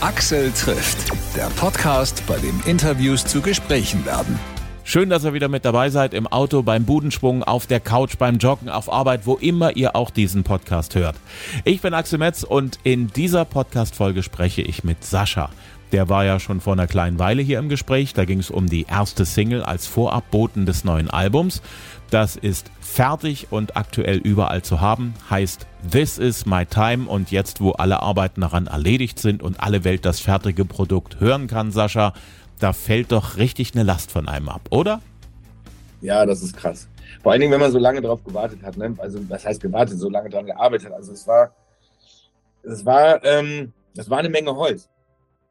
Axel trifft, der Podcast, bei dem Interviews zu Gesprächen werden. Schön, dass ihr wieder mit dabei seid im Auto, beim Budenschwung, auf der Couch, beim Joggen, auf Arbeit, wo immer ihr auch diesen Podcast hört. Ich bin Axel Metz und in dieser Podcast-Folge spreche ich mit Sascha. Der war ja schon vor einer kleinen Weile hier im Gespräch. Da ging es um die erste Single als Vorabboten des neuen Albums. Das ist fertig und aktuell überall zu haben. Heißt This is my time und jetzt, wo alle Arbeiten daran erledigt sind und alle Welt das fertige Produkt hören kann, Sascha, da fällt doch richtig eine Last von einem ab, oder? Ja, das ist krass. Vor allen Dingen, wenn man so lange darauf gewartet hat. Ne? Also, was heißt gewartet? So lange daran gearbeitet hat. Also, es war, es war, ähm, es war eine Menge Holz.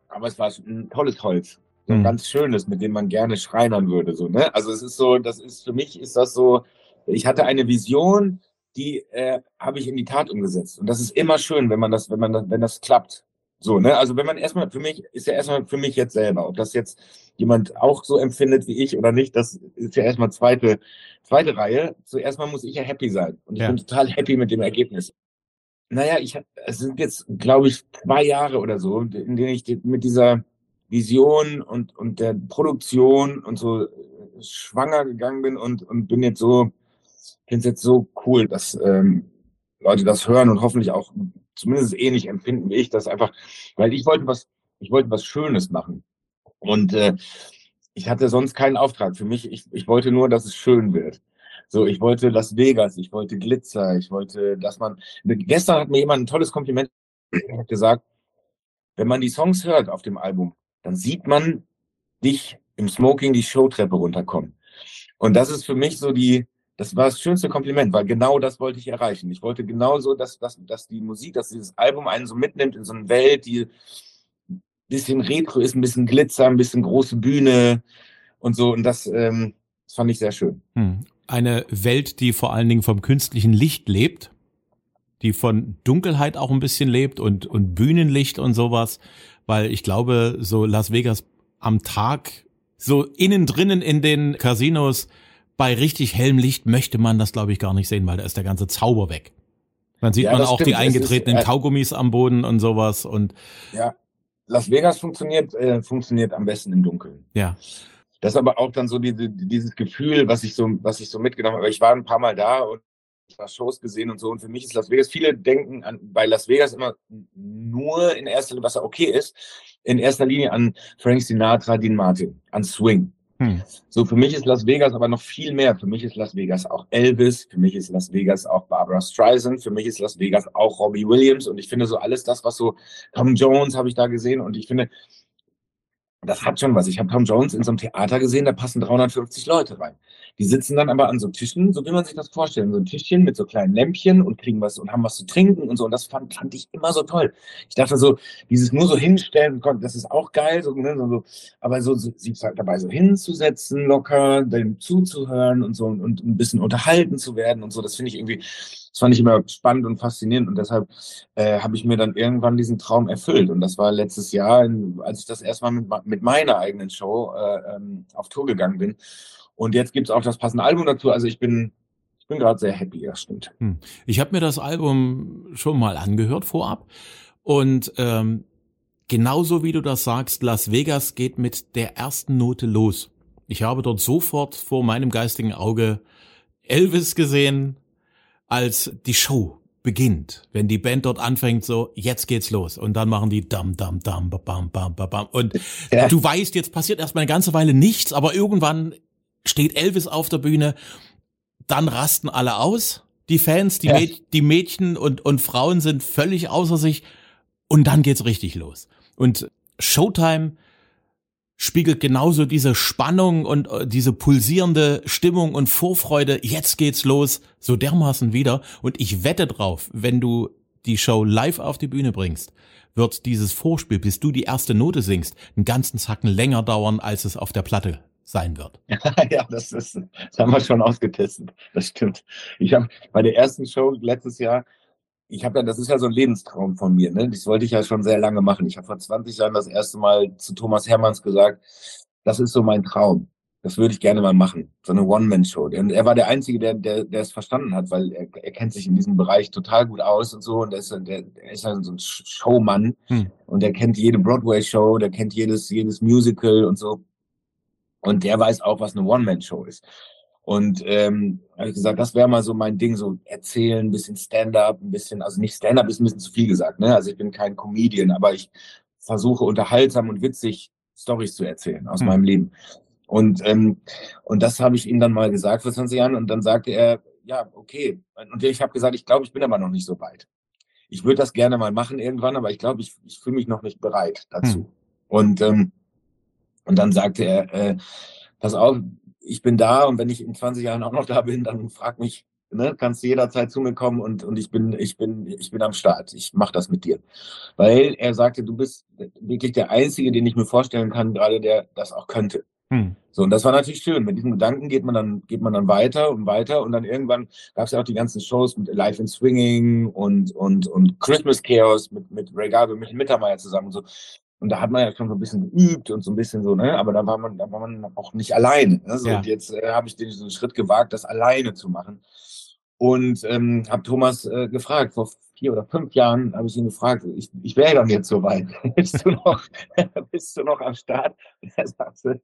Aber es war ein tolles Holz. So ein mhm. ganz schönes, mit dem man gerne schreinern würde. So, ne? Also, es ist so, das ist, für mich ist das so, ich hatte eine Vision, die äh, habe ich in die Tat umgesetzt. Und das ist immer schön, wenn man das, wenn man das, wenn das klappt. So, ne? Also wenn man erstmal, für mich, ist ja erstmal für mich jetzt selber, ob das jetzt jemand auch so empfindet wie ich oder nicht, das ist ja erstmal zweite, zweite Reihe. Zuerst mal muss ich ja happy sein. Und ich ja. bin total happy mit dem Ergebnis. Naja, ich es sind jetzt, glaube ich, zwei Jahre oder so, in denen ich mit dieser Vision und, und der Produktion und so schwanger gegangen bin und, und bin jetzt so, finde es jetzt so cool, dass ähm, Leute das hören und hoffentlich auch zumindest ähnlich empfinden wie ich, das einfach, weil ich wollte was, ich wollte was Schönes machen. Und äh, ich hatte sonst keinen Auftrag. Für mich, ich, ich wollte nur, dass es schön wird. So, ich wollte Las Vegas, ich wollte Glitzer, ich wollte, dass man. Gestern hat mir jemand ein tolles Kompliment gesagt. Wenn man die Songs hört auf dem Album, dann sieht man dich im Smoking die Showtreppe runterkommen. Und das ist für mich so die, das war das schönste Kompliment, weil genau das wollte ich erreichen. Ich wollte genauso, dass, dass, dass die Musik, dass dieses Album einen so mitnimmt in so eine Welt, die ein bisschen retro ist, ein bisschen Glitzer, ein bisschen große Bühne und so. Und das, ähm, das fand ich sehr schön. Hm. Eine Welt, die vor allen Dingen vom künstlichen Licht lebt, die von Dunkelheit auch ein bisschen lebt und, und Bühnenlicht und sowas, weil ich glaube, so Las Vegas am Tag, so innen drinnen in den Casinos, bei richtig hellem Licht möchte man das, glaube ich, gar nicht sehen, weil da ist der ganze Zauber weg. Dann sieht ja, man auch stimmt. die eingetretenen ist, äh, Kaugummis am Boden und sowas und ja, Las Vegas funktioniert äh, funktioniert am besten im Dunkeln. Ja. Das ist aber auch dann so diese, dieses Gefühl, was ich so was ich so mitgenommen habe. Ich war ein paar Mal da und habe Shows gesehen und so. Und für mich ist Las Vegas, viele denken an, bei Las Vegas immer nur in erster Linie, was ja okay ist, in erster Linie an Frank Sinatra, Dean Martin, an Swing. Hm. So, für mich ist Las Vegas aber noch viel mehr. Für mich ist Las Vegas auch Elvis, für mich ist Las Vegas auch Barbara Streisand, für mich ist Las Vegas auch Robbie Williams und ich finde so alles das, was so Tom Jones habe ich da gesehen und ich finde, das hat schon was. Ich habe Tom Jones in so einem Theater gesehen, da passen 350 Leute rein. Die sitzen dann aber an so Tischen, so wie man sich das vorstellt, so ein Tischchen mit so kleinen Lämpchen und kriegen was und haben was zu trinken und so. Und das fand, fand ich immer so toll. Ich dachte so, dieses nur so hinstellen, das ist auch geil, so, ne, so, aber so, so sich halt dabei so hinzusetzen, locker, dem zuzuhören und so und, und ein bisschen unterhalten zu werden und so, das finde ich irgendwie, das fand ich immer spannend und faszinierend und deshalb äh, habe ich mir dann irgendwann diesen Traum erfüllt. Und das war letztes Jahr, als ich das erstmal mit, mit meiner eigenen Show äh, ähm, auf Tour gegangen bin. Und jetzt gibt es auch das passende Album dazu. Also ich bin, ich bin gerade sehr happy, das stimmt. Hm. Ich habe mir das Album schon mal angehört vorab. Und ähm, genauso wie du das sagst, Las Vegas geht mit der ersten Note los. Ich habe dort sofort vor meinem geistigen Auge Elvis gesehen, als die Show beginnt, wenn die Band dort anfängt, so jetzt geht's los und dann machen die dam dam dam bam bam bam bam und ja. du weißt, jetzt passiert erstmal eine ganze Weile nichts, aber irgendwann steht Elvis auf der Bühne, dann rasten alle aus, die Fans, die, ja. Mäd die Mädchen und und Frauen sind völlig außer sich und dann geht's richtig los und Showtime spiegelt genauso diese Spannung und äh, diese pulsierende Stimmung und Vorfreude, jetzt geht's los, so dermaßen wieder. Und ich wette drauf, wenn du die Show live auf die Bühne bringst, wird dieses Vorspiel, bis du die erste Note singst, einen ganzen Zacken länger dauern, als es auf der Platte sein wird. ja, das ist, das haben wir schon ausgetestet. Das stimmt. Ich habe bei der ersten Show letztes Jahr ich habe ja, das ist ja so ein Lebenstraum von mir, ne? Das wollte ich ja schon sehr lange machen. Ich habe vor 20 Jahren das erste Mal zu Thomas Hermanns gesagt, das ist so mein Traum. Das würde ich gerne mal machen. So eine One-Man-Show. Er war der Einzige, der, der, der es verstanden hat, weil er, er kennt sich in diesem Bereich total gut aus und so. Und der ist, der, der ist so ein Showmann. Hm. Und der kennt jede Broadway-Show, der kennt jedes, jedes Musical und so. Und der weiß auch, was eine One-Man-Show ist. Und ähm, habe ich gesagt, das wäre mal so mein Ding, so erzählen, ein bisschen Stand-up, ein bisschen, also nicht Stand-up ist ein bisschen zu viel gesagt, ne? Also ich bin kein Comedian, aber ich versuche unterhaltsam und witzig Stories zu erzählen aus hm. meinem Leben. Und, ähm, und das habe ich ihm dann mal gesagt vor 20 Jahren und dann sagte er, ja, okay. Und ich habe gesagt, ich glaube, ich bin aber noch nicht so weit. Ich würde das gerne mal machen irgendwann, aber ich glaube, ich, ich fühle mich noch nicht bereit dazu. Hm. Und, ähm, und dann sagte er, äh, pass auf, ich bin da und wenn ich in 20 Jahren auch noch da bin, dann frag mich, ne, kannst du jederzeit zu mir kommen und, und ich bin, ich bin, ich bin am Start. Ich mache das mit dir. Weil er sagte, du bist wirklich der Einzige, den ich mir vorstellen kann, gerade der das auch könnte. Hm. So, und das war natürlich schön. Mit diesem Gedanken geht man dann, geht man dann weiter und weiter und dann irgendwann gab es ja auch die ganzen Shows mit Live in Swinging und, und, und Christmas Chaos mit, mit Ray Garvey, mit Mittermeier zusammen und so. Und da hat man ja schon so ein bisschen geübt und so ein bisschen so, ne? Aber da war man, da war man auch nicht alleine. Ne? So, ja. Und jetzt äh, habe ich diesen Schritt gewagt, das alleine zu machen. Und ähm, habe Thomas äh, gefragt, vor vier oder fünf Jahren habe ich ihn gefragt, ich, ich wäre dann jetzt soweit. bist, du noch, bist du noch am Start? er sagte,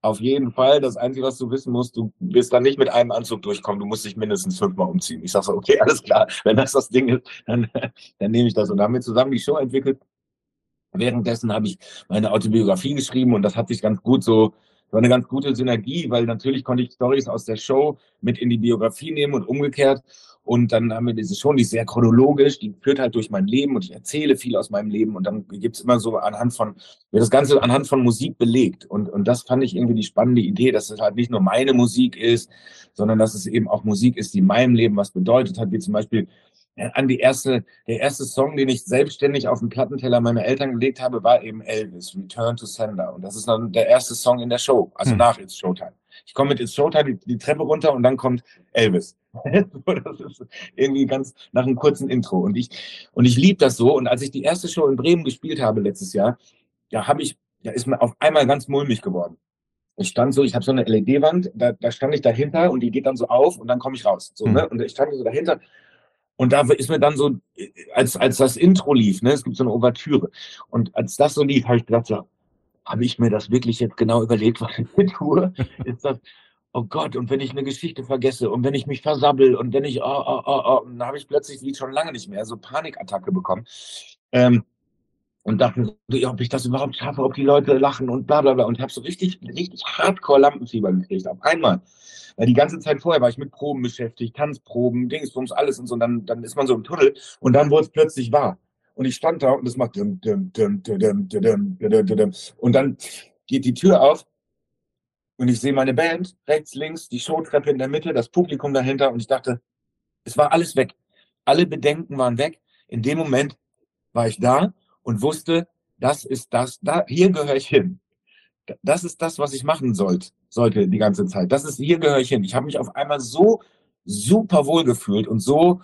auf jeden Fall. Das Einzige, was du wissen musst, du wirst dann nicht mit einem Anzug durchkommen. Du musst dich mindestens fünfmal umziehen. Ich sage so, okay, alles klar. Wenn das das Ding ist, dann, dann nehme ich das. Und dann haben wir zusammen die Show entwickelt. Währenddessen habe ich meine Autobiografie geschrieben und das hat sich ganz gut so war eine ganz gute Synergie, weil natürlich konnte ich Stories aus der Show mit in die Biografie nehmen und umgekehrt. Und dann haben wir diese Show, die ist sehr chronologisch, die führt halt durch mein Leben und ich erzähle viel aus meinem Leben und dann gibt's immer so anhand von, wird das Ganze anhand von Musik belegt. Und, und das fand ich irgendwie die spannende Idee, dass es halt nicht nur meine Musik ist, sondern dass es eben auch Musik ist, die meinem Leben was bedeutet hat, wie zum Beispiel an die erste, der erste Song, den ich selbstständig auf den Plattenteller meiner Eltern gelegt habe, war eben Elvis, Return to Sender. Und das ist dann der erste Song in der Show, also hm. nach It's Showtime. Ich komme mit It's Showtime die, die, Treppe runter und dann kommt Elvis. das ist irgendwie ganz nach einem kurzen Intro. Und ich, und ich liebe das so. Und als ich die erste Show in Bremen gespielt habe letztes Jahr, ja, habe ich, ja, ist mir auf einmal ganz mulmig geworden. Ich stand so, ich habe so eine LED-Wand, da, da stand ich dahinter und die geht dann so auf und dann komme ich raus. So, hm. ne? Und ich stand so dahinter und da ist mir dann so, als, als das Intro lief, ne, es gibt so eine Ouvertüre. Und als das so lief, habe ich gedacht, ja, habe ich mir das wirklich jetzt genau überlegt, was ich hier tue? Ist das, oh Gott, und wenn ich eine Geschichte vergesse und wenn ich mich versabbel und wenn ich, oh, oh, oh, oh, dann habe ich plötzlich, wie schon lange nicht mehr, so Panikattacke bekommen. Ähm, und dachte, ob ich das überhaupt schaffe, ob die Leute lachen und bla bla bla. Und habe so richtig, richtig hardcore Lampenfieber gekriegt, auf einmal. Weil die ganze Zeit vorher war ich mit Proben beschäftigt, Tanzproben, Dingsbums, alles und so. Und dann, dann ist man so im Tunnel und dann wurde es plötzlich wahr. Und ich stand da und es macht dim, dim, dim, dim, dim, dim, dim, dim. und dann geht die Tür auf und ich sehe meine Band rechts, links, die Showtreppe in der Mitte, das Publikum dahinter und ich dachte, es war alles weg. Alle Bedenken waren weg. In dem Moment war ich da und wusste, das ist das, da, hier gehöre ich hin. Das ist das, was ich machen sollte, sollte die ganze Zeit. Das ist, hier gehöre ich hin. Ich habe mich auf einmal so super wohl gefühlt und so,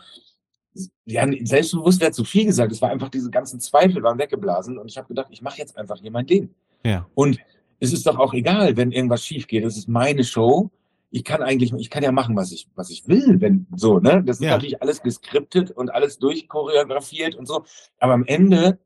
ja, selbstbewusst wäre zu viel gesagt. Es war einfach, diese ganzen Zweifel waren weggeblasen und ich habe gedacht, ich mache jetzt einfach hier mein Ding. Ja. Und es ist doch auch egal, wenn irgendwas schief geht. Es ist meine Show. Ich kann eigentlich, ich kann ja machen, was ich, was ich will, wenn so, ne? Das ist ja. natürlich alles geskriptet und alles durchchoreografiert und so. Aber am Ende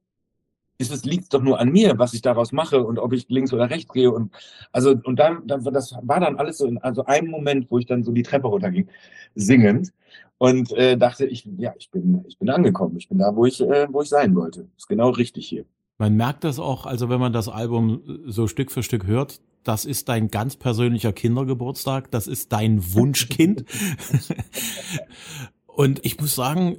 ist es liegt doch nur an mir, was ich daraus mache und ob ich links oder rechts gehe und also und dann, dann das war dann alles so in also einem Moment, wo ich dann so die Treppe runterging, singend und äh, dachte ich, ja, ich bin ich bin angekommen, ich bin da, wo ich äh, wo ich sein wollte. Ist genau richtig hier. Man merkt das auch, also wenn man das Album so Stück für Stück hört, das ist dein ganz persönlicher Kindergeburtstag, das ist dein Wunschkind. und ich muss sagen,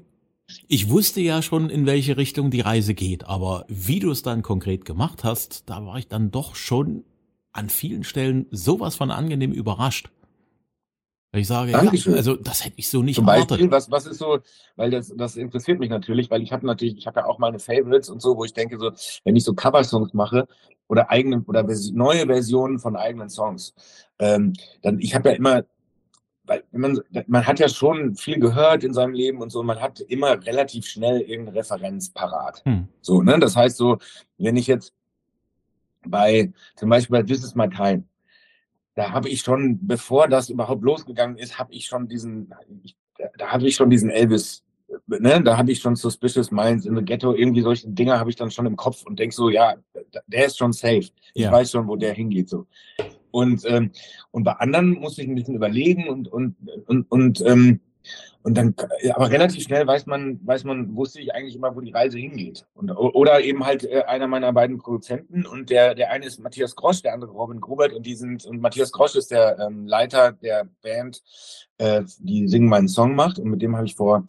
ich wusste ja schon, in welche Richtung die Reise geht, aber wie du es dann konkret gemacht hast, da war ich dann doch schon an vielen Stellen sowas von angenehm überrascht. Ich sage, ja, also das hätte ich so nicht Zum Beispiel, was, was ist so, weil das, das interessiert mich natürlich, weil ich habe natürlich, ich habe ja auch meine Favorites und so, wo ich denke, so, wenn ich so Coversongs mache oder eigene oder neue Versionen von eigenen Songs, ähm, dann ich habe ja immer weil man, man hat ja schon viel gehört in seinem Leben und so, man hat immer relativ schnell irgendeine Referenz parat. Hm. So, ne? Das heißt so, wenn ich jetzt bei, zum Beispiel bei This is my time, da habe ich schon, bevor das überhaupt losgegangen ist, habe ich schon diesen, ich, da habe ich schon diesen Elvis, ne, da habe ich schon Suspicious Minds in the Ghetto, irgendwie solche Dinger habe ich dann schon im Kopf und denk so, ja, der ist schon safe. Ich ja. weiß schon, wo der hingeht so. Und ähm, und bei anderen muss ich ein bisschen überlegen und und und und ähm, und dann, aber relativ schnell weiß man, weiß man, wusste ich eigentlich immer, wo die Reise hingeht. Und, oder eben halt äh, einer meiner beiden Produzenten und der, der eine ist Matthias Grosch, der andere Robin Grubert und die sind, und Matthias Grosch ist der ähm, Leiter der Band, äh, die Singen meinen Song macht und mit dem habe ich vor,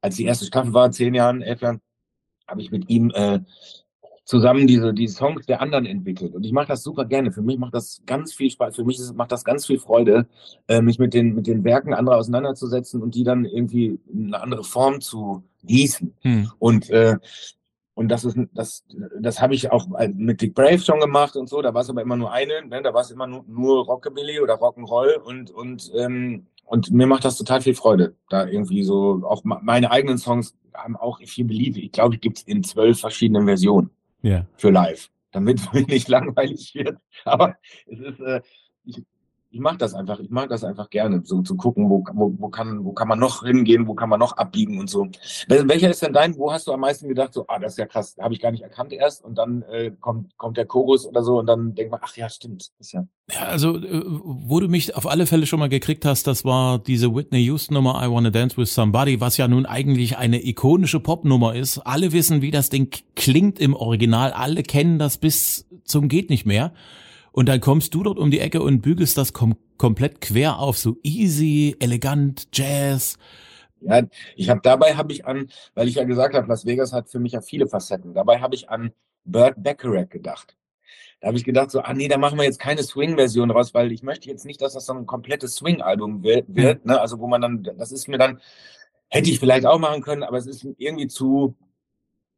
als die erste Staffel war, zehn Jahren, elf Jahren, habe ich mit ihm äh, zusammen diese, die Songs der anderen entwickelt. Und ich mache das super gerne. Für mich macht das ganz viel Spaß. Für mich ist, macht das ganz viel Freude, äh, mich mit den, mit den Werken anderer auseinanderzusetzen und die dann irgendwie in eine andere Form zu gießen. Hm. Und, äh, und das ist, das, das habe ich auch mit Dick Brave schon gemacht und so. Da war es aber immer nur eine, ne? da war es immer nur, nur Rockabilly oder Rock'n'Roll und, und, ähm, und mir macht das total viel Freude, da irgendwie so, auch meine eigenen Songs haben auch viel Believe. Ich glaube, die gibt's in zwölf verschiedenen Versionen yeah. für live, damit es mir nicht langweilig wird. Aber es ist, äh, ich, ich mache das einfach, ich mag das einfach gerne, so zu gucken, wo, wo, wo, kann, wo kann man noch hingehen, wo kann man noch abbiegen und so. Welcher ist denn dein, wo hast du am meisten gedacht, so, ah, das ist ja krass, habe ich gar nicht erkannt erst und dann äh, kommt, kommt der Chorus oder so und dann denkt man, ach ja, stimmt. Ist ja, ja, also äh, wo du mich auf alle Fälle schon mal gekriegt hast, das war diese Whitney Houston Nummer I Wanna Dance With Somebody, was ja nun eigentlich eine ikonische Popnummer ist. Alle wissen, wie das Ding klingt im Original, alle kennen das bis zum geht nicht mehr. Und dann kommst du dort um die Ecke und bügelst das kom komplett quer auf, so easy, elegant, Jazz. Ja, ich habe dabei habe ich an, weil ich ja gesagt habe, Las Vegas hat für mich ja viele Facetten. Dabei habe ich an Burt Bacharach gedacht. Da habe ich gedacht so, ah nee, da machen wir jetzt keine Swing-Version raus, weil ich möchte jetzt nicht, dass das so ein komplettes Swing-Album wird, wird mhm. ne? Also wo man dann, das ist mir dann, hätte ich vielleicht auch machen können, aber es ist irgendwie zu,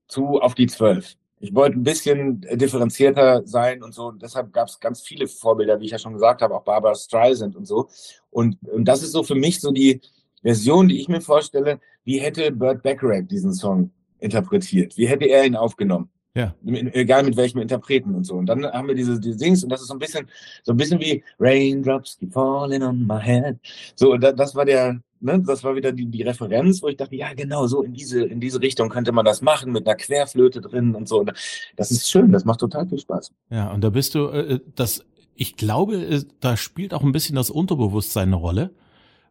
zu auf die zwölf. Ich wollte ein bisschen differenzierter sein und so. Und deshalb gab es ganz viele Vorbilder, wie ich ja schon gesagt habe, auch Barbara Streisand und so. Und, und das ist so für mich so die Version, die ich mir vorstelle, wie hätte Burt Bacharach diesen Song interpretiert? Wie hätte er ihn aufgenommen? Ja. Egal mit welchem Interpreten und so. Und dann haben wir diese, diese Dings und das ist so ein bisschen, so ein bisschen wie Raindrops keep falling on my head. So, da, das war der, ne, das war wieder die, die Referenz, wo ich dachte, ja, genau, so in diese, in diese Richtung könnte man das machen, mit einer Querflöte drin und so. Das ist schön, das macht total viel Spaß. Ja, und da bist du, äh, äh das, ich glaube, äh, da spielt auch ein bisschen das Unterbewusstsein eine Rolle,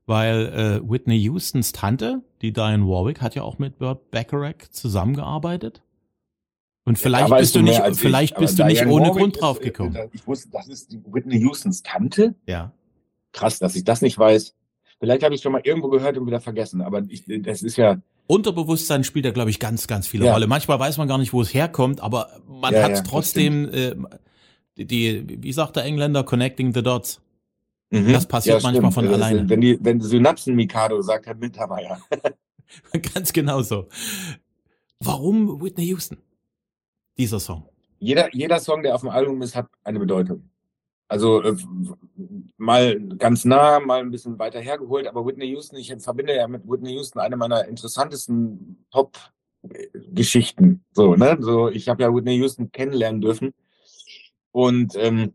weil äh, Whitney Houstons Tante, die Diane Warwick, hat ja auch mit Burt Bacharach zusammengearbeitet. Und vielleicht ja, bist du nicht, vielleicht ich, bist du nicht ohne Warwick Grund drauf gekommen. Äh, ich wusste, das ist Whitney Houstons Tante. Ja. Krass, dass ich das nicht weiß. Vielleicht habe ich schon mal irgendwo gehört und wieder vergessen, aber ich, das ist ja. Unterbewusstsein spielt da, glaube ich, ganz, ganz viele ja. Rolle. Manchmal weiß man gar nicht, wo es herkommt, aber man ja, hat ja, trotzdem, äh, die, wie sagt der Engländer, connecting the dots. Mhm. Das passiert manchmal von das alleine. Wenn die, wenn Synapsen Mikado sagt, Herr Mittermeier. ganz genau so. Warum Whitney Houston? Dieser Song. Jeder, jeder Song, der auf dem Album ist, hat eine Bedeutung. Also äh, mal ganz nah, mal ein bisschen weiter hergeholt, aber Whitney Houston, ich verbinde ja mit Whitney Houston eine meiner interessantesten Pop-Geschichten. So, ne? So, ich habe ja Whitney Houston kennenlernen dürfen. Und, ähm,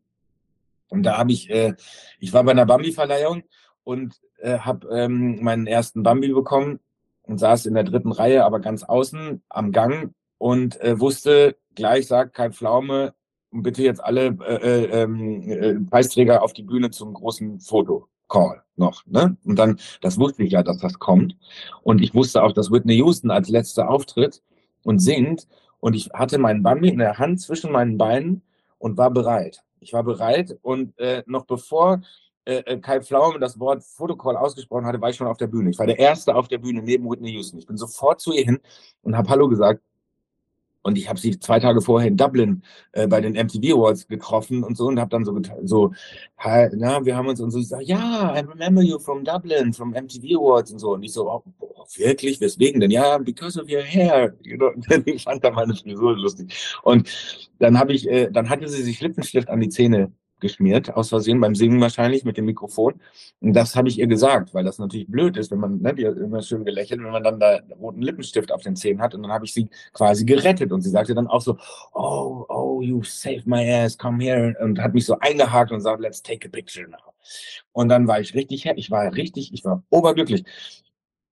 und da habe ich, äh, ich war bei einer Bambi-Verleihung und äh, habe ähm, meinen ersten Bambi bekommen und saß in der dritten Reihe, aber ganz außen am Gang und äh, wusste, gleich sagt Kai Pflaume, und bitte jetzt alle äh, äh, ähm, äh, Preisträger auf die Bühne zum großen Foto-Call noch. Ne? Und dann, das wusste ich ja, dass das kommt. Und ich wusste auch, dass Whitney Houston als letzter auftritt und singt. Und ich hatte meinen Bambi in der Hand zwischen meinen Beinen und war bereit. Ich war bereit und äh, noch bevor äh, äh Kai Pflaume das Wort Fotocall ausgesprochen hatte, war ich schon auf der Bühne. Ich war der Erste auf der Bühne neben Whitney Houston. Ich bin sofort zu ihr hin und habe Hallo gesagt und ich habe sie zwei Tage vorher in Dublin äh, bei den MTV Awards getroffen und so und habe dann so so na wir haben uns und so. Ich sag, ja I remember you from Dublin from MTV Awards und so. Und ich so oh, oh, wirklich? Weswegen denn? Ja because of your hair. You know? ich fand da meine Frisur lustig. Und dann habe ich äh, dann hatte sie sich Lippenstift an die Zähne geschmiert, aus Versehen, beim Singen wahrscheinlich mit dem Mikrofon. Und das habe ich ihr gesagt, weil das natürlich blöd ist, wenn man, ne, die hat immer schön gelächelt, wenn man dann da roten Lippenstift auf den Zähnen hat. Und dann habe ich sie quasi gerettet. Und sie sagte dann auch so, oh, oh, you saved my ass, come here. Und hat mich so eingehakt und sagt, let's take a picture now. Und dann war ich richtig, ich war richtig, ich war oberglücklich.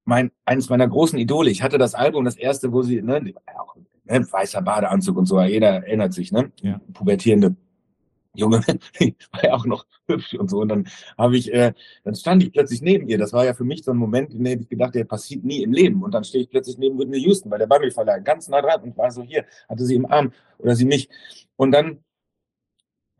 Mein, eines meiner großen Idole, ich hatte das Album, das erste, wo sie, ne, auch, ne weißer Badeanzug und so, jeder erinnert sich, ne? Ja. Pubertierende Junge, war ja auch noch hübsch und so. Und dann habe ich, äh, dann stand ich plötzlich neben ihr. Das war ja für mich so ein Moment, in dem ich gedacht, der passiert nie im Leben. Und dann stehe ich plötzlich neben Whitney Houston, weil der Bambi-Verleih ganz nah dran und war so hier, hatte sie im Arm oder sie mich. Und dann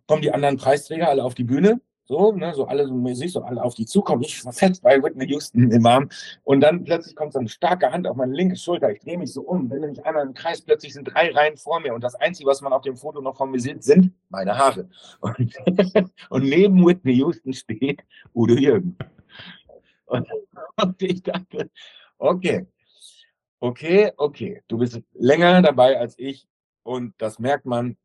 kommen die anderen Preisträger alle auf die Bühne so, ne, so alle so mäßig, so alle auf die zukommen. Ich fest bei Whitney Houston im Arm. Und dann plötzlich kommt so eine starke Hand auf meine linke Schulter. Ich drehe mich so um, bin nämlich einmal im Kreis, plötzlich sind drei Reihen vor mir. Und das Einzige, was man auf dem Foto noch von mir sieht, sind meine Haare. Und, und neben Whitney Houston steht Udo Jürgen. Und, und ich dachte, okay, okay, okay, du bist länger dabei als ich. Und das merkt man,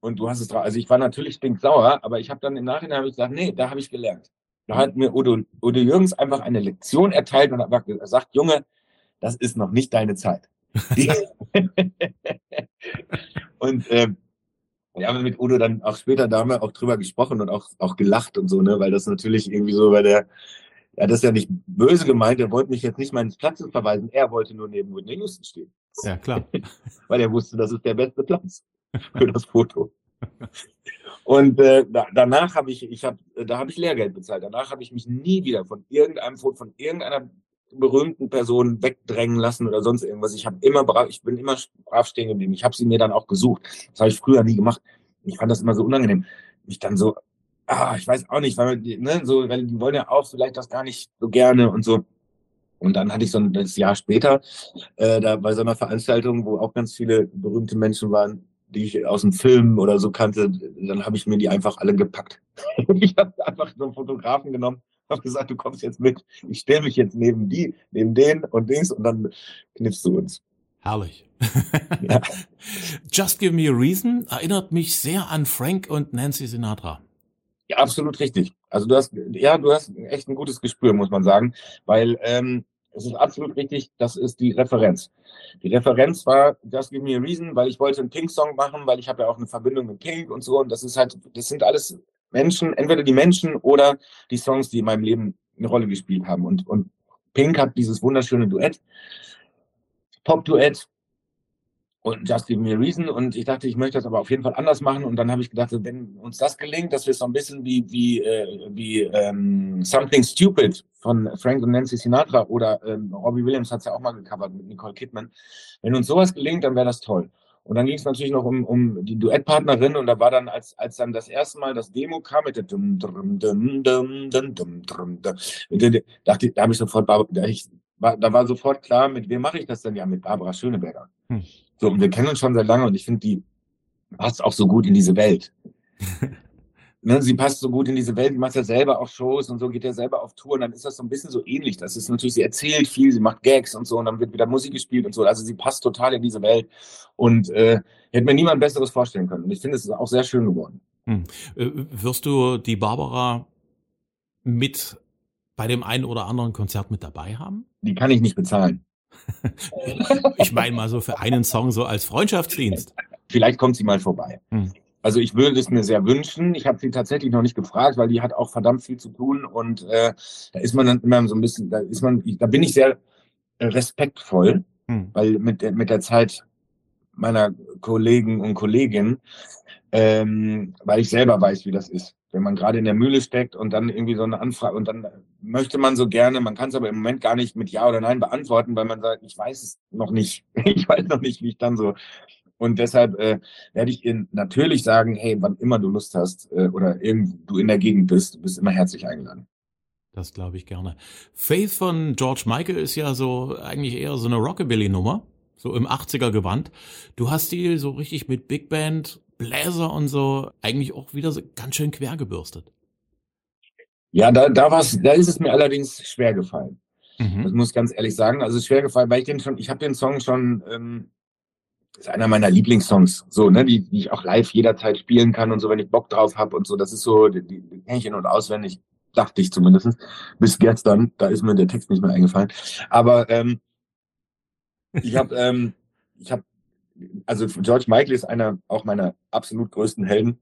und du hast es drauf. Also ich war natürlich stinksauer, aber ich habe dann im Nachhinein ich gesagt, nee, da habe ich gelernt. Da hat mir Udo, Udo Jürgens einfach eine Lektion erteilt und hat gesagt, Junge, das ist noch nicht deine Zeit. und ähm, wir haben mit Udo dann auch später da haben wir auch drüber gesprochen und auch, auch gelacht und so, ne, weil das natürlich irgendwie so bei der, ja, das ist ja nicht böse gemeint, er wollte mich jetzt nicht meines Platzes verweisen, er wollte nur neben Whitney Houston stehen. Ja, klar. weil er wusste, das ist der beste Platz für das Foto. Und äh, da, danach habe ich, ich habe, da habe ich Lehrgeld bezahlt. Danach habe ich mich nie wieder von irgendeinem Foto, von irgendeiner berühmten Person wegdrängen lassen oder sonst irgendwas. Ich habe immer brav, ich bin immer brav stehen geblieben. Ich habe sie mir dann auch gesucht. Das habe ich früher nie gemacht. Ich fand das immer so unangenehm. Mich dann so, ah, ich weiß auch nicht, weil ne, so, weil die wollen ja auch vielleicht das gar nicht so gerne und so. Und dann hatte ich so ein Jahr später äh, da bei so einer Veranstaltung, wo auch ganz viele berühmte Menschen waren, die ich aus dem Film oder so kannte, dann habe ich mir die einfach alle gepackt. ich habe einfach so einen Fotografen genommen, habe gesagt, du kommst jetzt mit, ich stelle mich jetzt neben die, neben den und Dings und dann kniffst du uns. Herrlich. ja. Just Give Me a Reason erinnert mich sehr an Frank und Nancy Sinatra. Ja, absolut richtig. Also du hast, ja, du hast echt ein gutes Gespür, muss man sagen, weil ähm, es ist absolut richtig, das ist die Referenz. Die Referenz war Just Give Me a Reason, weil ich wollte einen Pink-Song machen, weil ich habe ja auch eine Verbindung mit Pink und so. Und das ist halt, das sind alles Menschen, entweder die Menschen oder die Songs, die in meinem Leben eine Rolle gespielt haben. Und, und Pink hat dieses wunderschöne Duett, Pop-Duett, und Just Give Me Reason. Und ich dachte, ich möchte das aber auf jeden Fall anders machen. Und dann habe ich gedacht, wenn uns das gelingt, dass wir so ein bisschen wie, wie, äh, wie ähm, Something Stupid von Frank und Nancy Sinatra oder ähm, Robbie Williams hat es ja auch mal gecovert mit Nicole Kidman. Wenn uns sowas gelingt, dann wäre das toll. Und dann ging es natürlich noch um, um die Duettpartnerin und da war dann, als, als dann das erste Mal das Demo kam mit der dum dum dum dum dum dum dum, dum, dum, dum da, da habe ich sofort, da ich war, da war sofort klar, mit wem mache ich das denn ja? Mit Barbara Schöneberger. Hm. So, und wir kennen uns schon sehr lange und ich finde, die passt auch so gut in diese Welt. ne, sie passt so gut in diese Welt, die macht ja selber auch Shows und so, geht ja selber auf Tour und dann ist das so ein bisschen so ähnlich. Das ist natürlich, sie erzählt viel, sie macht Gags und so und dann wird wieder Musik gespielt und so. Also sie passt total in diese Welt und äh, hätte mir niemand Besseres vorstellen können. Und ich finde, es ist auch sehr schön geworden. Hm. Äh, wirst du die Barbara mit bei dem einen oder anderen Konzert mit dabei haben? Die kann ich nicht bezahlen ich meine mal so für einen Song so als Freundschaftsdienst. Vielleicht kommt sie mal vorbei. Hm. Also ich würde es mir sehr wünschen. Ich habe sie tatsächlich noch nicht gefragt, weil die hat auch verdammt viel zu tun und äh, da ist man dann immer so ein bisschen, da ist man, da bin ich sehr äh, respektvoll, hm. weil mit der, mit der Zeit meiner Kollegen und Kolleginnen, ähm, weil ich selber weiß, wie das ist wenn man gerade in der Mühle steckt und dann irgendwie so eine Anfrage und dann möchte man so gerne, man kann es aber im Moment gar nicht mit Ja oder Nein beantworten, weil man sagt, ich weiß es noch nicht. ich weiß noch nicht, wie ich dann so. Und deshalb äh, werde ich Ihnen natürlich sagen, hey, wann immer du Lust hast äh, oder irgendwo du in der Gegend bist, du bist immer herzlich eingeladen. Das glaube ich gerne. Faith von George Michael ist ja so eigentlich eher so eine Rockabilly-Nummer, so im 80er Gewand. Du hast die so richtig mit Big Band Bläser und so eigentlich auch wieder so ganz schön quer gebürstet. Ja, da, da, war's, da ist es mir allerdings schwer gefallen. Mhm. Das muss ich ganz ehrlich sagen. Also schwer gefallen, weil ich den schon, ich habe den Song schon ähm, ist einer meiner Lieblingssongs, so, ne, die, die ich auch live jederzeit spielen kann und so, wenn ich Bock drauf habe und so. Das ist so, die, die, die kenne ich in- und auswendig, dachte ich zumindest. Bis gestern, da ist mir der Text nicht mehr eingefallen. Aber ähm, ich habe, ähm, ich habe, also George Michael ist einer auch meiner absolut größten Helden.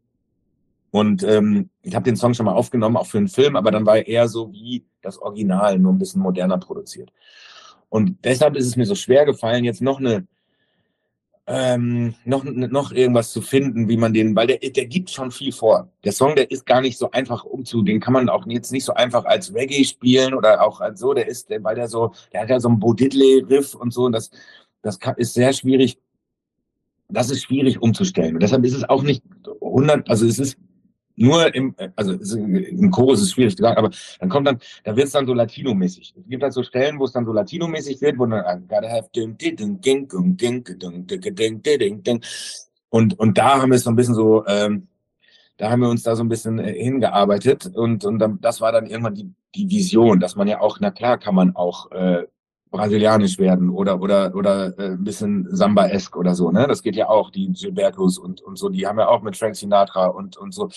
Und ähm, ich habe den Song schon mal aufgenommen, auch für einen Film, aber dann war er eher so wie das Original, nur ein bisschen moderner produziert. Und deshalb ist es mir so schwer gefallen, jetzt noch eine ähm, noch, noch irgendwas zu finden, wie man den, weil der, der gibt schon viel vor. Der Song, der ist gar nicht so einfach umzu, den kann man auch jetzt nicht so einfach als Reggae spielen oder auch als so, der ist, weil der so, der hat ja so ein Bo Diddley-Riff und so, und das, das ist sehr schwierig, das ist schwierig umzustellen. Und deshalb ist es auch nicht 100, also es ist nur im, also im Chorus ist es schwierig zu sagen, aber dann kommt dann, da wird es dann so Latino-mäßig. Es gibt halt so Stellen, wo es dann so Latino-mäßig wird, wo dann gotta have und, und da haben wir es so ein bisschen so, ähm, da haben wir uns da so ein bisschen äh, hingearbeitet und, und dann, das war dann irgendwann die, die Vision, dass man ja auch, na klar kann man auch äh, brasilianisch werden oder oder oder äh, ein bisschen Samba-esk oder so, ne? Das geht ja auch, die Gilbertos und und so, die haben ja auch mit Frank Sinatra und und so.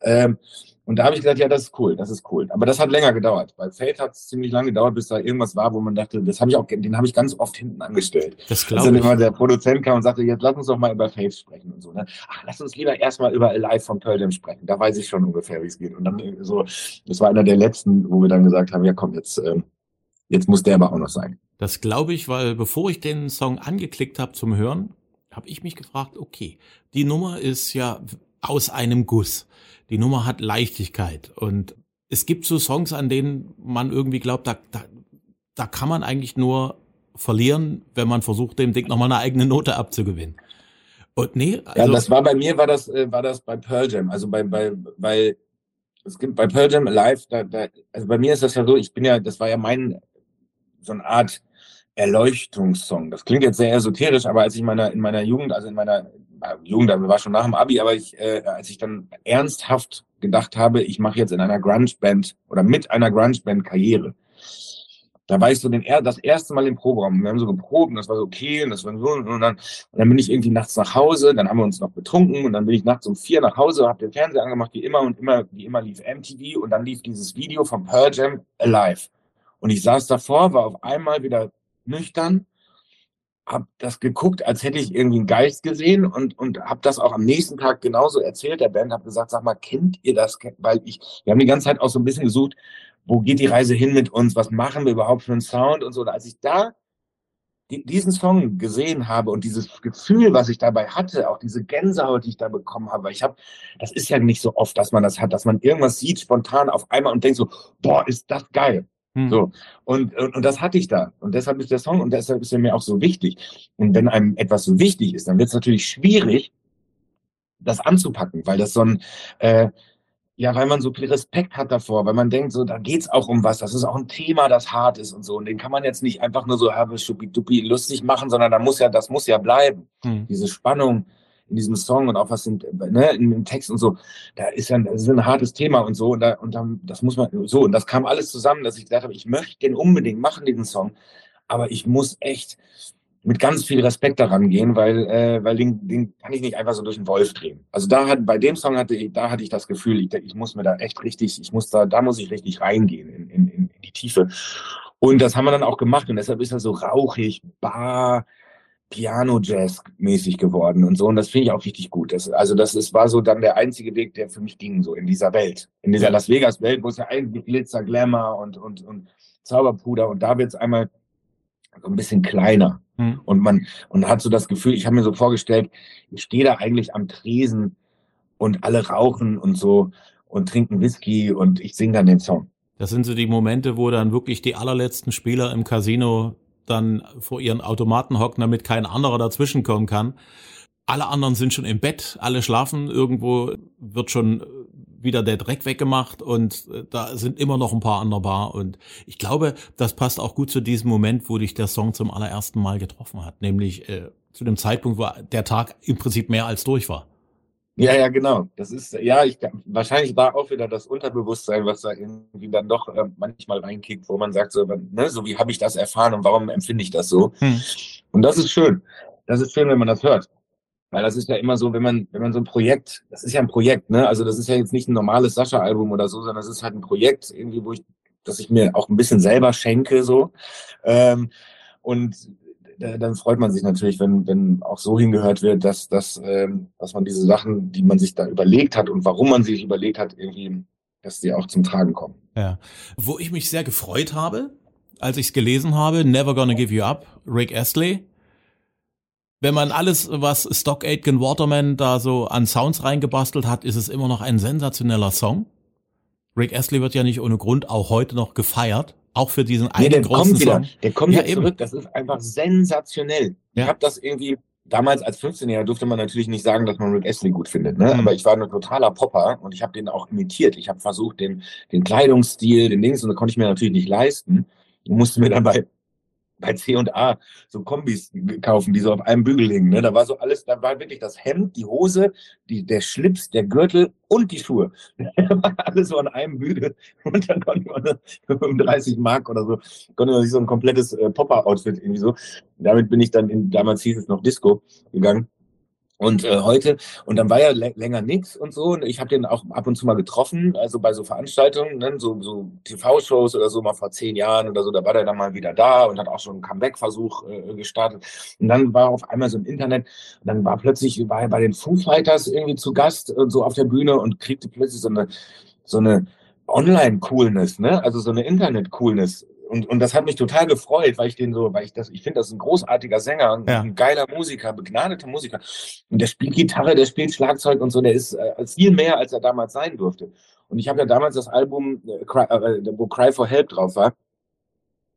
Ähm, und da habe ich gesagt, ja, das ist cool, das ist cool. Aber das hat länger gedauert. Bei Fate hat es ziemlich lange gedauert, bis da irgendwas war, wo man dachte, das habe ich auch, den habe ich ganz oft hinten angestellt. Das glaube dann ich. immer der Produzent kam und sagte, jetzt lass uns doch mal über Fate sprechen und so, ne? Ach, lass uns lieber erstmal über Alive von Pearl Jam sprechen. Da weiß ich schon ungefähr, wie es geht. Und dann äh, so, das war einer der letzten, wo wir dann gesagt haben, ja komm, jetzt, ähm, jetzt muss der aber auch noch sein. Das glaube ich, weil bevor ich den Song angeklickt habe zum Hören, habe ich mich gefragt, okay, die Nummer ist ja aus einem Guss. Die Nummer hat Leichtigkeit und es gibt so Songs, an denen man irgendwie glaubt, da, da, da kann man eigentlich nur verlieren, wenn man versucht, dem Ding nochmal eine eigene Note abzugewinnen. Und nee, Ja, also, das war bei mir, war das, äh, war das bei Pearl Jam. Also bei, bei, bei, es gibt bei Pearl Jam live, da, da, also bei mir ist das ja so, ich bin ja, das war ja mein, so eine Art Erleuchtungssong. Das klingt jetzt sehr esoterisch, aber als ich meiner, in meiner Jugend, also in meiner äh, Jugend, aber war schon nach dem Abi, aber ich, äh, als ich dann ernsthaft gedacht habe, ich mache jetzt in einer Grunge-Band oder mit einer Grunge-Band Karriere. Da war ich so den, das erste Mal im Proberaum. Wir haben so geprobt und das war so okay und das war so und dann, und dann bin ich irgendwie nachts nach Hause, dann haben wir uns noch betrunken und dann bin ich nachts um vier nach Hause, habe den Fernseher angemacht, wie immer und immer, wie immer lief MTV und dann lief dieses Video von Pearl Jam Alive. Und ich saß davor, war auf einmal wieder nüchtern, hab das geguckt, als hätte ich irgendwie einen Geist gesehen und, und hab das auch am nächsten Tag genauso erzählt der Band, hab gesagt, sag mal, kennt ihr das? Weil ich, wir haben die ganze Zeit auch so ein bisschen gesucht, wo geht die Reise hin mit uns? Was machen wir überhaupt für einen Sound und so. Und als ich da die, diesen Song gesehen habe und dieses Gefühl, was ich dabei hatte, auch diese Gänsehaut, die ich da bekommen habe, weil ich habe, das ist ja nicht so oft, dass man das hat, dass man irgendwas sieht spontan auf einmal und denkt so, boah, ist das geil. Hm, So. Und, und, und das hatte ich da. Und deshalb ist der Song und deshalb ist er mir auch so wichtig. Und wenn einem etwas so wichtig ist, dann wird es natürlich schwierig, das anzupacken, weil das so ein, äh, ja, weil man so viel Respekt hat davor, weil man denkt, so, da geht's auch um was. Das ist auch ein Thema, das hart ist und so. Und den kann man jetzt nicht einfach nur so habe schuppi lustig machen, sondern da muss ja, das muss ja bleiben. hm. Diese Spannung in diesem Song und auch was in, ne, in dem Text und so, da ist ja das ist ein hartes Thema und so. Und, da, und dann, das muss man, so, und das kam alles zusammen, dass ich gesagt habe, ich möchte den unbedingt machen, diesen Song. Aber ich muss echt mit ganz viel Respekt daran gehen, weil, äh, weil den, den kann ich nicht einfach so durch den Wolf drehen. Also da hat, bei dem Song hatte ich, da hatte ich das Gefühl, ich, ich muss mir da echt richtig, ich muss da, da muss ich richtig reingehen in, in, in die Tiefe. Und das haben wir dann auch gemacht und deshalb ist er so rauchig, bar, Piano-Jazz-mäßig geworden und so. Und das finde ich auch richtig gut. Das, also das ist, war so dann der einzige Weg, der für mich ging, so in dieser Welt. In dieser Las Vegas-Welt, wo es ja eigentlich Glitzer, Glamour und, und, und Zauberpuder und da wird es einmal so ein bisschen kleiner. Hm. Und man und hat so das Gefühl, ich habe mir so vorgestellt, ich stehe da eigentlich am Tresen und alle rauchen und so und trinken Whisky und ich singe dann den Song. Das sind so die Momente, wo dann wirklich die allerletzten Spieler im Casino dann vor ihren Automaten hocken, damit kein anderer dazwischen kommen kann. Alle anderen sind schon im Bett, alle schlafen, irgendwo wird schon wieder der Dreck weggemacht und äh, da sind immer noch ein paar an Bar und ich glaube, das passt auch gut zu diesem Moment, wo dich der Song zum allerersten Mal getroffen hat, nämlich äh, zu dem Zeitpunkt, wo der Tag im Prinzip mehr als durch war. Ja, ja, genau. Das ist, ja, ich, wahrscheinlich war auch wieder das Unterbewusstsein, was da irgendwie dann doch äh, manchmal reinkickt, wo man sagt, so, ne, so wie habe ich das erfahren und warum empfinde ich das so? Hm. Und das ist schön. das ist schön, wenn man das hört. Weil das ist ja immer so, wenn man, wenn man so ein Projekt, das ist ja ein Projekt, ne? Also das ist ja jetzt nicht ein normales Sascha-Album oder so, sondern das ist halt ein Projekt, irgendwie, wo ich, dass ich mir auch ein bisschen selber schenke, so. Ähm, und dann freut man sich natürlich, wenn, wenn auch so hingehört wird, dass, dass, ähm, dass man diese Sachen, die man sich da überlegt hat und warum man sich überlegt hat, irgendwie, dass die auch zum Tragen kommen. Ja. Wo ich mich sehr gefreut habe, als ich es gelesen habe, Never Gonna Give You Up, Rick Astley. Wenn man alles, was Stock Aitken Waterman da so an Sounds reingebastelt hat, ist es immer noch ein sensationeller Song. Rick Astley wird ja nicht ohne Grund auch heute noch gefeiert, auch für diesen nee, einen großen Song. Wieder. Der kommt ja, zurück, eben. das ist einfach sensationell. Ja. Ich habe das irgendwie damals als 15-Jähriger durfte man natürlich nicht sagen, dass man Rick Astley gut findet, ne? Mhm. aber ich war ein totaler Popper und ich habe den auch imitiert. Ich habe versucht, den, den Kleidungsstil, den Dings, und das konnte ich mir natürlich nicht leisten und musste mir dann bei bei C und A so Kombis kaufen, die so auf einem Bügel hingen. Ne? Da war so alles, da war wirklich das Hemd, die Hose, die, der Schlips, der Gürtel und die Schuhe. alles so an einem Bügel. Und dann konnte man 35 Mark oder so, konnte man sich so ein komplettes äh, Popper-Outfit irgendwie so. Damit bin ich dann in, damals hieß es noch Disco gegangen. Und äh, heute, und dann war ja länger nix und so, und ich habe den auch ab und zu mal getroffen, also bei so Veranstaltungen, ne, so, so TV-Shows oder so, mal vor zehn Jahren oder so, da war der dann mal wieder da und hat auch schon einen Comeback-Versuch äh, gestartet. Und dann war auf einmal so im Internet, und dann war plötzlich, war er bei den Foo Fighters irgendwie zu Gast und so auf der Bühne und kriegte plötzlich so eine, so eine Online-Coolness, ne, also so eine Internet-Coolness und, und das hat mich total gefreut, weil ich den so, weil ich das, ich finde, das ist ein großartiger Sänger, ein, ja. ein geiler Musiker, begnadeter Musiker. Und der spielt Gitarre, der spielt Schlagzeug und so, der ist äh, viel mehr, als er damals sein durfte. Und ich habe ja damals das Album, äh, Cry, äh, wo Cry for Help drauf war,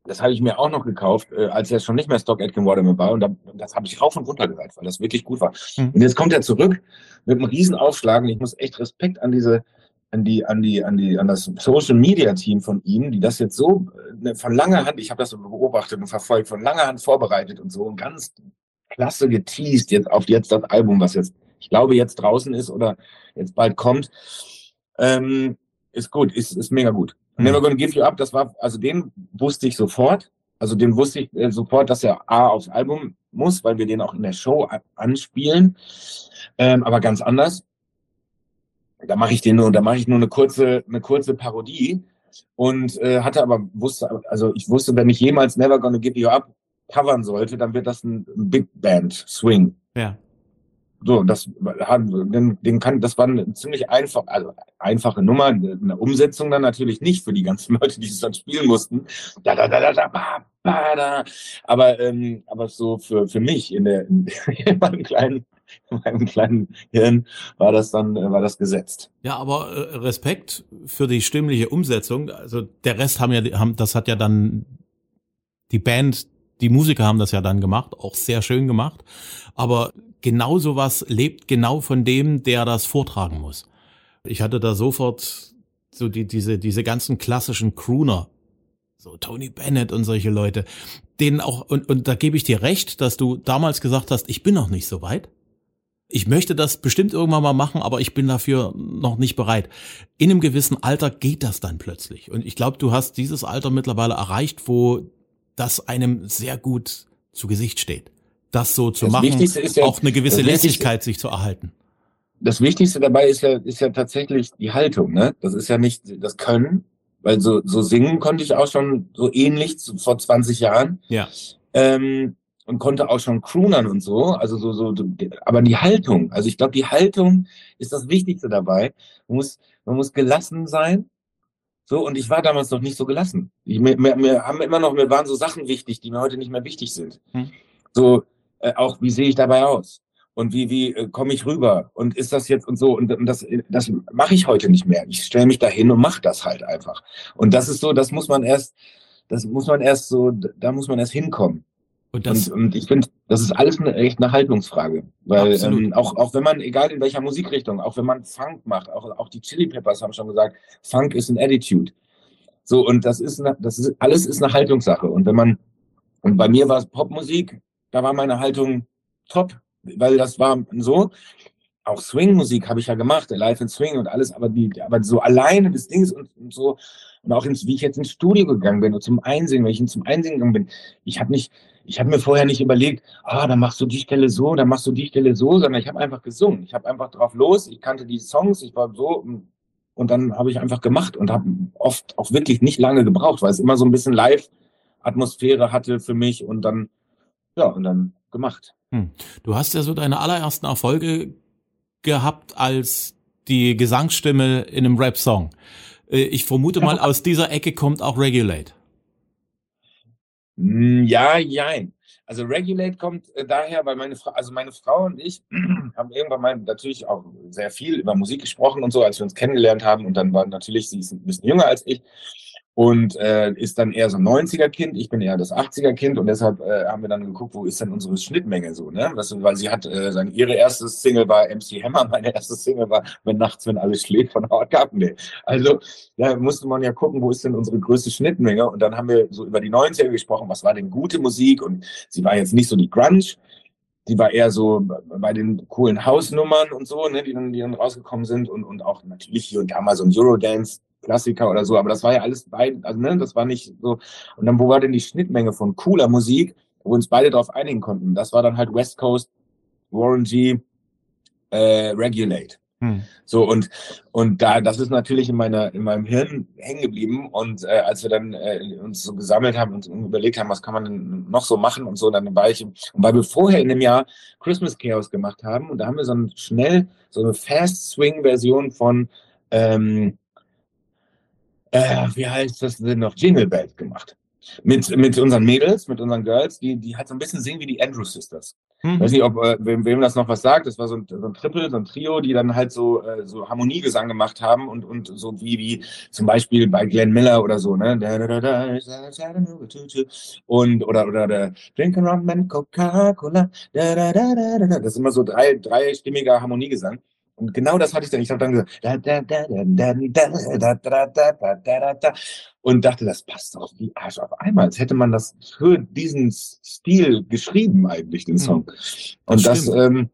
das habe ich mir auch noch gekauft, äh, als er schon nicht mehr Stock Aitken Waterman war. Und da, das habe ich rauf und runter gehört, weil das wirklich gut war. Mhm. Und jetzt kommt er zurück mit einem Riesenaufschlag. Und ich muss echt Respekt an diese, an die, an die, an die, an das Social Media Team von ihm, die das jetzt so äh, von langer Hand, ich habe das so beobachtet und verfolgt, von langer Hand vorbereitet und so und ganz klasse geteased jetzt auf jetzt das Album, was jetzt, ich glaube, jetzt draußen ist oder jetzt bald kommt. Ähm, ist gut, ist, ist mega gut. Mhm. Never Gonna Give You Up, das war, also den wusste ich sofort. Also den wusste ich äh, sofort, dass er A aufs Album muss, weil wir den auch in der Show anspielen. Ähm, aber ganz anders da mache ich den nur, da mache ich nur eine kurze, eine kurze Parodie und äh, hatte aber wusste, also ich wusste, wenn ich jemals Never Gonna Give You Up covern sollte, dann wird das ein Big Band Swing. Ja. So, das den, den kann, das war eine ziemlich einfach, also einfache Nummer, eine Umsetzung dann natürlich nicht für die ganzen Leute, die es dann spielen mussten. Da, da, da, da, da, ba, ba, da. Aber, ähm, aber so für, für mich in der, in, in meinem kleinen in meinem kleinen Hirn war das dann, äh, war das gesetzt. Ja, aber äh, Respekt für die stimmliche Umsetzung. Also der Rest haben ja, haben, das hat ja dann die Band, die Musiker haben das ja dann gemacht, auch sehr schön gemacht. Aber genau sowas lebt genau von dem, der das vortragen muss. Ich hatte da sofort so die, diese, diese ganzen klassischen Crooner so Tony Bennett und solche Leute, denen auch, und, und da gebe ich dir recht, dass du damals gesagt hast, ich bin noch nicht so weit ich möchte das bestimmt irgendwann mal machen, aber ich bin dafür noch nicht bereit. In einem gewissen Alter geht das dann plötzlich. Und ich glaube, du hast dieses Alter mittlerweile erreicht, wo das einem sehr gut zu Gesicht steht. Das so zu das machen, ja, auch eine gewisse Lässigkeit sich zu erhalten. Das Wichtigste dabei ist ja, ist ja tatsächlich die Haltung, ne? Das ist ja nicht das Können, weil so, so singen konnte ich auch schon so ähnlich vor 20 Jahren. Ja. Ähm, und konnte auch schon croonern und so. Also so, so, aber die Haltung, also ich glaube, die Haltung ist das Wichtigste dabei. Man muss, man muss gelassen sein. So, und ich war damals noch nicht so gelassen. Ich, mir, mir, haben immer noch, mir waren so Sachen wichtig, die mir heute nicht mehr wichtig sind. Hm. So, äh, auch wie sehe ich dabei aus? Und wie, wie äh, komme ich rüber? Und ist das jetzt und so? Und, und das, das mache ich heute nicht mehr. Ich stelle mich da hin und mache das halt einfach. Und das ist so, das muss man erst, das muss man erst so, da muss man erst hinkommen. Und, und, und ich finde, das ist alles eine, echt eine Haltungsfrage. Weil ähm, auch, auch wenn man, egal in welcher Musikrichtung, auch wenn man Funk macht, auch, auch die Chili Peppers haben schon gesagt, Funk ist ein Attitude. So, und das ist, eine, das ist, alles ist eine Haltungssache. Und wenn man, und bei mir war es Popmusik, da war meine Haltung top, weil das war so. Auch Swing-Musik habe ich ja gemacht, Live in Swing und alles, aber die, aber so alleine des Dings und, und so, und auch ins, wie ich jetzt ins Studio gegangen bin und zum Einsingen, wenn ich zum Einsingen gegangen bin, ich habe nicht, ich habe mir vorher nicht überlegt, ah, dann machst du die Stelle so, dann machst du die Stelle so, sondern ich habe einfach gesungen. Ich habe einfach drauf los, ich kannte die Songs, ich war so und dann habe ich einfach gemacht und habe oft auch wirklich nicht lange gebraucht, weil es immer so ein bisschen Live-Atmosphäre hatte für mich und dann, ja, und dann gemacht. Hm. Du hast ja so deine allerersten Erfolge gehabt als die Gesangsstimme in einem Rap-Song. Äh, ich vermute mal, aus dieser Ecke kommt auch Regulate. Hm, ja, jein. Also Regulate kommt äh, daher, weil meine Frau, also meine Frau und ich haben irgendwann mal natürlich auch sehr viel über Musik gesprochen und so, als wir uns kennengelernt haben. Und dann war natürlich, sie ist ein bisschen jünger als ich und äh, ist dann eher so ein 90er-Kind. Ich bin eher das 80er-Kind und deshalb äh, haben wir dann geguckt, wo ist denn unsere Schnittmenge so, ne? Was, weil sie hat, äh, seine, ihre erste Single war MC Hammer, meine erste Single war Wenn nachts, wenn alles schläft von Howard Carpendale. Also da musste man ja gucken, wo ist denn unsere größte Schnittmenge und dann haben wir so über die 90er gesprochen, was war denn gute Musik und sie war jetzt nicht so die Grunge, die war eher so bei den coolen Hausnummern und so, ne, die dann, die dann rausgekommen sind und, und auch natürlich hier und da mal so ein Eurodance Klassiker oder so, aber das war ja alles beide, also ne, das war nicht so. Und dann, wo war denn die Schnittmenge von cooler Musik, wo uns beide darauf einigen konnten? Das war dann halt West Coast, Warren G, äh, Regulate. Hm. So und und da das ist natürlich in meiner in meinem Hirn hängen geblieben und äh, als wir dann äh, uns so gesammelt haben und überlegt haben, was kann man denn noch so machen und so, dann war ich und weil wir vorher in dem Jahr Christmas Chaos gemacht haben und da haben wir so ein schnell so eine Fast Swing Version von ähm, äh, wie heißt das denn noch, Jingle Bells gemacht. Mit, mit unseren Mädels, mit unseren Girls, die, die halt so ein bisschen singen wie die Andrew Sisters. Mhm. Weiß nicht, ob äh, wem, wem das noch was sagt. Das war so ein, so ein Triple, so ein Trio, die dann halt so, äh, so Harmoniegesang gemacht haben und, und so wie, wie zum Beispiel bei Glenn Miller oder so, ne? Und, oder, oder der Drink Rum and Coca-Cola. Das ist immer so drei, dreistimmiger Harmoniegesang. Und genau das hatte ich dann. Ich habe dann gesagt, und dachte, das passt doch wie Arsch auf einmal. Als hätte man das für diesen Stil geschrieben, eigentlich, den Song. Und das, ähm,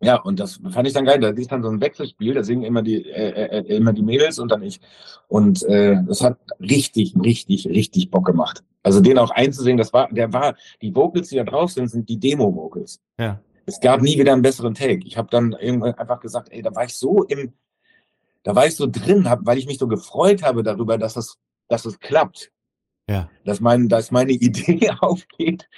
ja, und das fand ich dann geil. Da ist dann so ein Wechselspiel, da singen immer die, äh, äh, immer die Mädels und dann ich. Und äh, das hat richtig, richtig, richtig Bock gemacht. Also den auch einzusingen, das war, der war, die Vocals, die da drauf sind, sind die Demo-Vocals. Ja es gab nie wieder einen besseren Take. Ich habe dann irgendwann einfach gesagt, ey, da war ich so im, da war ich so drin, hab, weil ich mich so gefreut habe darüber, dass es, dass es klappt. Ja. Dass, mein, dass meine Idee aufgeht.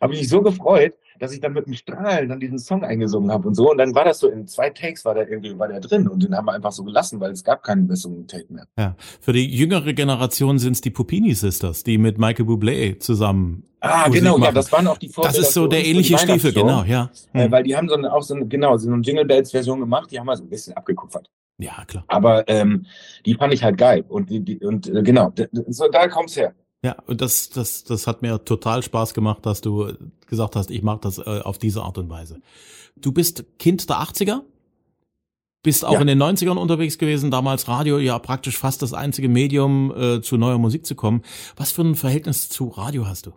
Habe ich mich so gefreut, dass ich dann mit dem Strahlen dann diesen Song eingesungen habe und so. Und dann war das so in zwei Takes war der irgendwie war der drin und den haben wir einfach so gelassen, weil es gab keinen besseren Take mehr. Ja. Für die jüngere Generation sind es die Pupini Sisters, die mit Michael Bublé zusammen. Ah, Musik genau, machen. ja, das waren auch die Vorbilder. Das ist so der ähnliche Stiefel, genau, ja. Hm. Äh, weil die haben so eine, auch so eine, genau, so eine Jingle Bells Version gemacht, die haben wir so ein bisschen abgekupfert. Ja, klar. Aber ähm, die fand ich halt geil und die, die und äh, genau, so da kommt's her. Ja, und das, das, das hat mir total Spaß gemacht, dass du gesagt hast, ich mache das äh, auf diese Art und Weise. Du bist Kind der 80er, bist auch ja. in den 90ern unterwegs gewesen, damals Radio ja praktisch fast das einzige Medium, äh, zu neuer Musik zu kommen. Was für ein Verhältnis zu Radio hast du?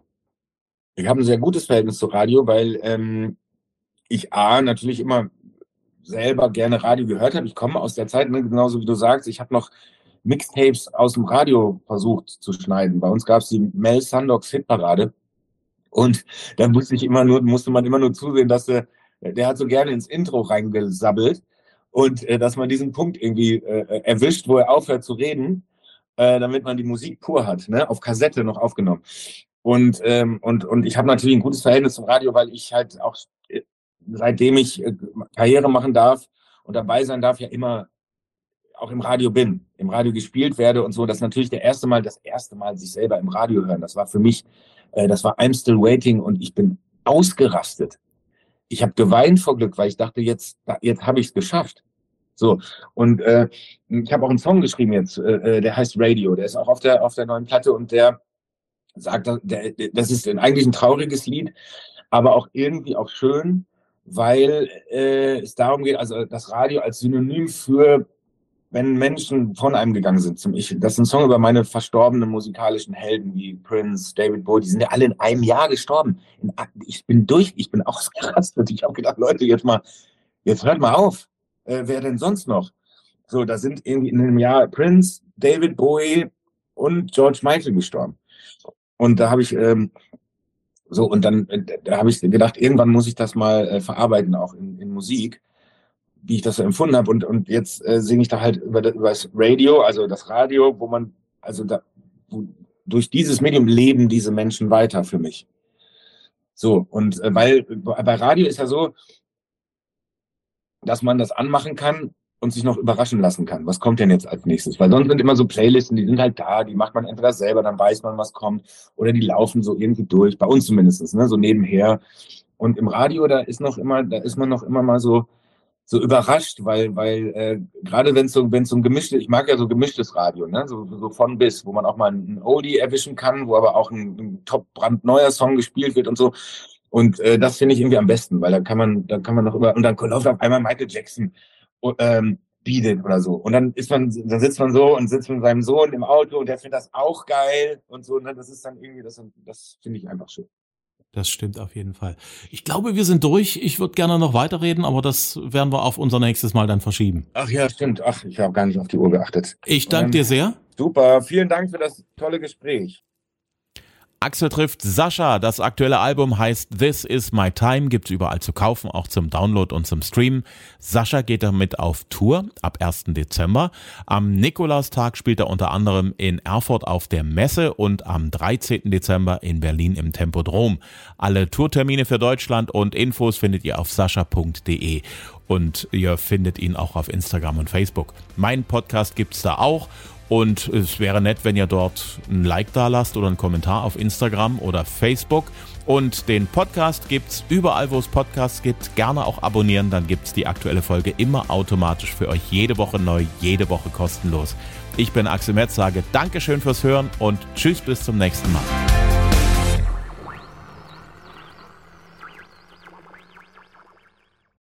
Ich habe ein sehr gutes Verhältnis zu Radio, weil ähm, ich A, natürlich immer selber gerne Radio gehört habe. Ich komme aus der Zeit, ne, genauso wie du sagst, ich habe noch Mixtapes aus dem Radio versucht zu schneiden. Bei uns gab es die Mel Sandox Hitparade. Und da musste ich immer nur, musste man immer nur zusehen, dass der, der hat so gerne ins Intro reingesabbelt und äh, dass man diesen Punkt irgendwie äh, erwischt, wo er aufhört zu reden, äh, damit man die Musik pur hat, ne? auf Kassette noch aufgenommen. Und, ähm, und, und ich habe natürlich ein gutes Verhältnis zum Radio, weil ich halt auch, äh, seitdem ich äh, Karriere machen darf und dabei sein darf, ja immer auch im Radio bin, im Radio gespielt werde und so, das natürlich der erste Mal, das erste Mal sich selber im Radio hören. Das war für mich, äh, das war I'm Still Waiting und ich bin ausgerastet. Ich habe geweint vor Glück, weil ich dachte, jetzt, jetzt habe ich es geschafft. So, und äh, ich habe auch einen Song geschrieben jetzt, äh, äh, der heißt Radio, der ist auch auf der, auf der neuen Platte und der sagt, der, das ist eigentlich ein trauriges Lied, aber auch irgendwie auch schön, weil äh, es darum geht, also das Radio als Synonym für wenn Menschen von einem gegangen sind zum Ich. Das ist ein Song über meine verstorbenen musikalischen Helden wie Prince, David Bowie, die sind ja alle in einem Jahr gestorben. Ich bin durch, ich bin ausgerastet. Ich habe gedacht, Leute, jetzt mal, jetzt hört mal auf. Äh, wer denn sonst noch? So, da sind irgendwie in einem Jahr Prince, David Bowie und George Michael gestorben. Und da habe ich ähm, So, und dann äh, da habe ich gedacht, irgendwann muss ich das mal äh, verarbeiten, auch in, in Musik, wie ich das so empfunden habe. Und, und jetzt äh, singe ich da halt über, über das Radio, also das Radio, wo man, also da, wo, durch dieses Medium leben diese Menschen weiter für mich. So, und äh, weil bei Radio ist ja so, dass man das anmachen kann und sich noch überraschen lassen kann. Was kommt denn jetzt als nächstes? Weil sonst sind immer so Playlisten, die sind halt da, die macht man entweder selber, dann weiß man, was kommt, oder die laufen so irgendwie durch, bei uns zumindest, ne, so nebenher. Und im Radio, da ist noch immer, da ist man noch immer mal so, so überrascht, weil, weil äh, gerade wenn es so, wenn so ein gemischtes, ich mag ja so gemischtes Radio, ne, so, so von bis, wo man auch mal einen Oldie erwischen kann, wo aber auch ein, ein top brandneuer Song gespielt wird und so. Und äh, das finde ich irgendwie am besten, weil da kann man, da kann man noch über, und dann läuft auf einmal Michael Jackson ähm, bietet oder so. Und dann ist man, dann sitzt man so und sitzt mit seinem Sohn im Auto und der findet das auch geil und so. Und das ist dann irgendwie, das, das finde ich einfach schön. Das stimmt auf jeden Fall. Ich glaube, wir sind durch. Ich würde gerne noch weiterreden, aber das werden wir auf unser nächstes Mal dann verschieben. Ach ja, stimmt. Ach, ich habe gar nicht auf die Uhr geachtet. Ich danke dir sehr. Super. Vielen Dank für das tolle Gespräch. Axel trifft Sascha. Das aktuelle Album heißt This Is My Time, gibt's überall zu kaufen, auch zum Download und zum Streamen. Sascha geht damit auf Tour ab 1. Dezember. Am Nikolaustag spielt er unter anderem in Erfurt auf der Messe und am 13. Dezember in Berlin im Tempodrom. Alle Tourtermine für Deutschland und Infos findet ihr auf sascha.de und ihr findet ihn auch auf Instagram und Facebook. Mein Podcast gibt's da auch und es wäre nett, wenn ihr dort ein Like da lasst oder einen Kommentar auf Instagram oder Facebook. Und den Podcast gibt's überall, wo es Podcasts gibt. Gerne auch abonnieren, dann gibt's die aktuelle Folge immer automatisch für euch jede Woche neu, jede Woche kostenlos. Ich bin Axel Metz, sage Dankeschön fürs Hören und Tschüss bis zum nächsten Mal.